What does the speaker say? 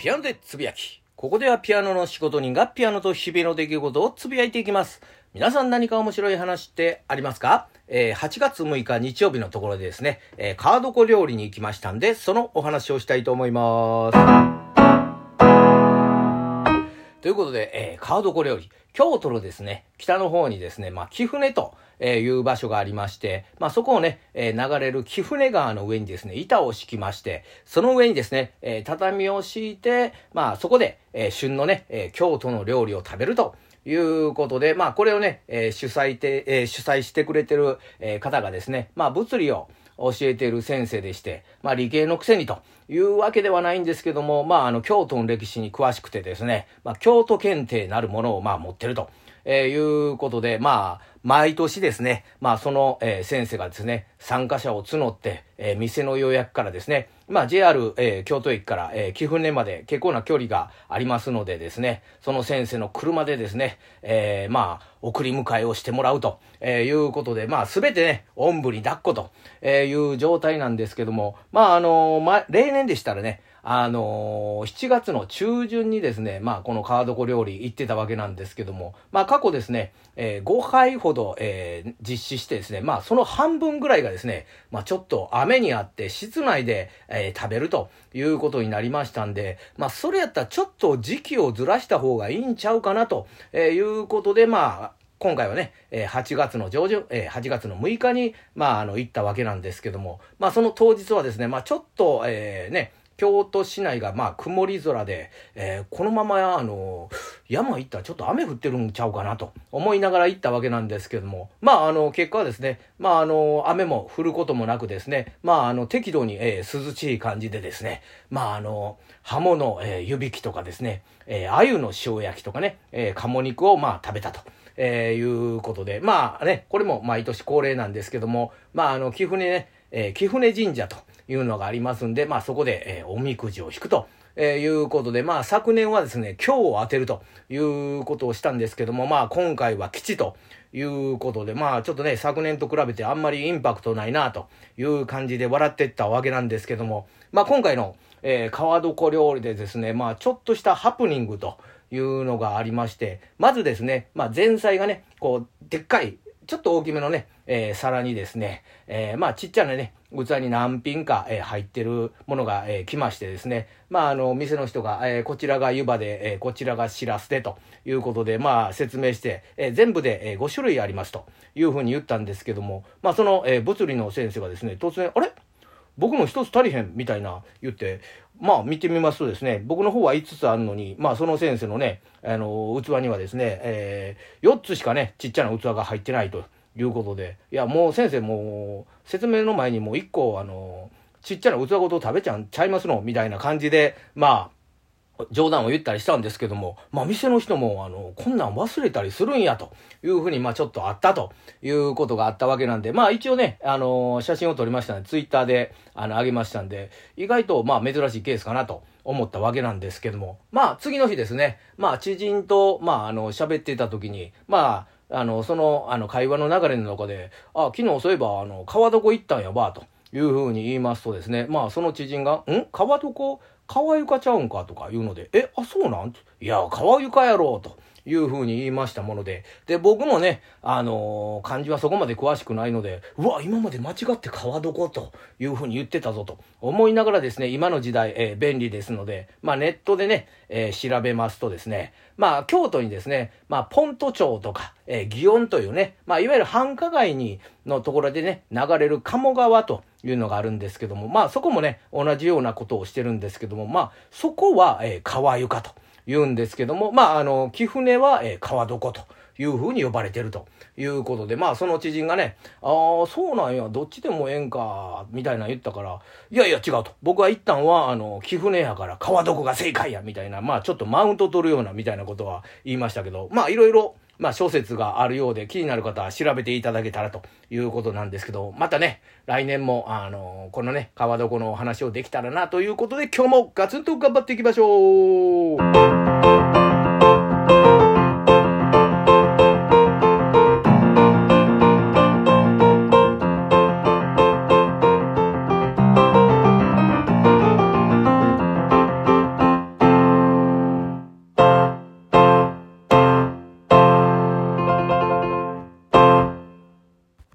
ピアノでつぶやき。ここではピアノの仕事人がピアノと日々の出来事をつぶやいていきます。皆さん何か面白い話ってありますか？えー、8月6日日曜日のところでですね、えー、カードコ料理に行きましたんで、そのお話をしたいと思います。ということで、えー、カードコ料理。京都のですね、北の方にですね、まあ、貴船という場所がありまして、まあ、そこをね、えー、流れる貴船川の上にですね、板を敷きまして、その上にですね、えー、畳を敷いて、まあ、そこで、えー、旬のね、え京都の料理を食べるということで、まあ、これをね、え主催て、え主催してくれてる、え方がですね、まあ、物理を、教えている先生でして、まあ理系のくせにというわけではないんですけども、まああの京都の歴史に詳しくてですね、まあ京都検定なるものをまあ持ってると。えー、いうことで、まあ、毎年ですね、まあ、その、えー、先生がですね、参加者を募って、えー、店の予約からですね、まあ、JR、えー、京都駅から、えー、貴船まで結構な距離がありますのでですね、その先生の車でですね、えー、まあ、送り迎えをしてもらうと、えー、いうことで、まあ、すべてね、おんぶに抱っこと、えー、いう状態なんですけども、まあ、あのー、ま、例年でしたらね、あのー、7月の中旬にですね、まあ、このカードコ料理行ってたわけなんですけども、まあ、過去ですね、えー、5回ほど、えー、実施してですね、まあ、その半分ぐらいがですね、まあ、ちょっと雨にあって室内で、えー、食べるということになりましたんで、まあ、それやったらちょっと時期をずらした方がいいんちゃうかなと、いうことで、まあ、今回はね、8月の上旬、8月の6日に、まあ、あの、行ったわけなんですけども、まあ、その当日はですね、まあ、ちょっと、えー、ね、京都市内がまあ曇り空で、えー、このままあの山行ったらちょっと雨降ってるんちゃうかなと思いながら行ったわけなんですけどもまああの結果はですねまああの雨も降ることもなくですねまああの適度に、えー、涼しい感じでですねまああの刃物、えー、湯引きとかですね、えー、鮎の塩焼きとかね、えー、鴨肉をまあ食べたと。えー、いうことで、まあね、これも毎年恒例なんですけども、まああの、貴船ね、えー、貴船神社というのがありますんで、まあそこで、えー、おみくじを引くと。えー、いうことで、まあ昨年はですね、今日を当てるということをしたんですけども、まあ今回は吉ということで、まあちょっとね、昨年と比べてあんまりインパクトないなという感じで笑ってったわけなんですけども、まあ今回の、えー、川床料理でですね、まあちょっとしたハプニングというのがありまして、まずですね、まあ前菜がね、こう、でっかいちょっと大きめのね、えー、皿にですね、えー、まあちっちゃなね、器に何品か、えー、入ってるものが、えー、来ましてですね、まああの、店の人が、えー、こちらが湯葉で、えー、こちらがしらすでということで、まあ説明して、えー、全部で、えー、5種類ありますというふうに言ったんですけども、まあその、えー、物理の先生がですね、突然、あれ？僕も一つ足りへんみたいな言って、まあ見てみますとですね、僕の方は5つあるのに、まあその先生のね、あの、器にはですね、えー、4つしかね、ちっちゃな器が入ってないということで、いやもう先生もう説明の前にもう1個あの、ちっちゃな器ごと食べちゃんちゃいますのみたいな感じで、まあ、冗談を言ったりしたんですけども、まあ店の人も、あの、こんなん忘れたりするんやというふうに、まあちょっとあったということがあったわけなんで、まあ一応ね、あの、写真を撮りましたね、ツイッターで、あの、上げましたんで、意外と、まあ珍しいケースかなと思ったわけなんですけども、まあ次の日ですね、まあ知人と、まああの、喋ってた時に、まあ、あの、その、あの、会話の流れの中で、あ、昨日そういえば、あの、川床行ったんやば、と。いうふうに言いますとですね、まあその知人が、ん？川床？川床ちゃうんか？とか言うので、え、あ、そうなんいや、川床やろうと。いうふうに言いましたもので、で、僕もね、あのー、漢字はそこまで詳しくないので、うわ、今まで間違って川床というふうに言ってたぞと思いながらですね、今の時代、えー、便利ですので、まあネットでね、えー、調べますとですね、まあ京都にですね、まあポント町とか、え祇園というね、まあいわゆる繁華街に、のところでね、流れる鴨川というのがあるんですけども、まあそこもね、同じようなことをしてるんですけども、まあそこは、えー、川床と言うんですけども、まああの、貴船は、えー、川床と。いうふうに呼ばれてるということで、まあその知人がね、ああ、そうなんや、どっちでもええんか、みたいな言ったから、いやいや違うと。僕は一旦は、あの、貴船やから川床が正解や、みたいな、まあちょっとマウント取るような、みたいなことは言いましたけど、まあいろいろ、まあ諸説があるようで気になる方は調べていただけたらということなんですけど、またね、来年も、あの、このね、川床のお話をできたらなということで、今日もガツンと頑張っていきましょう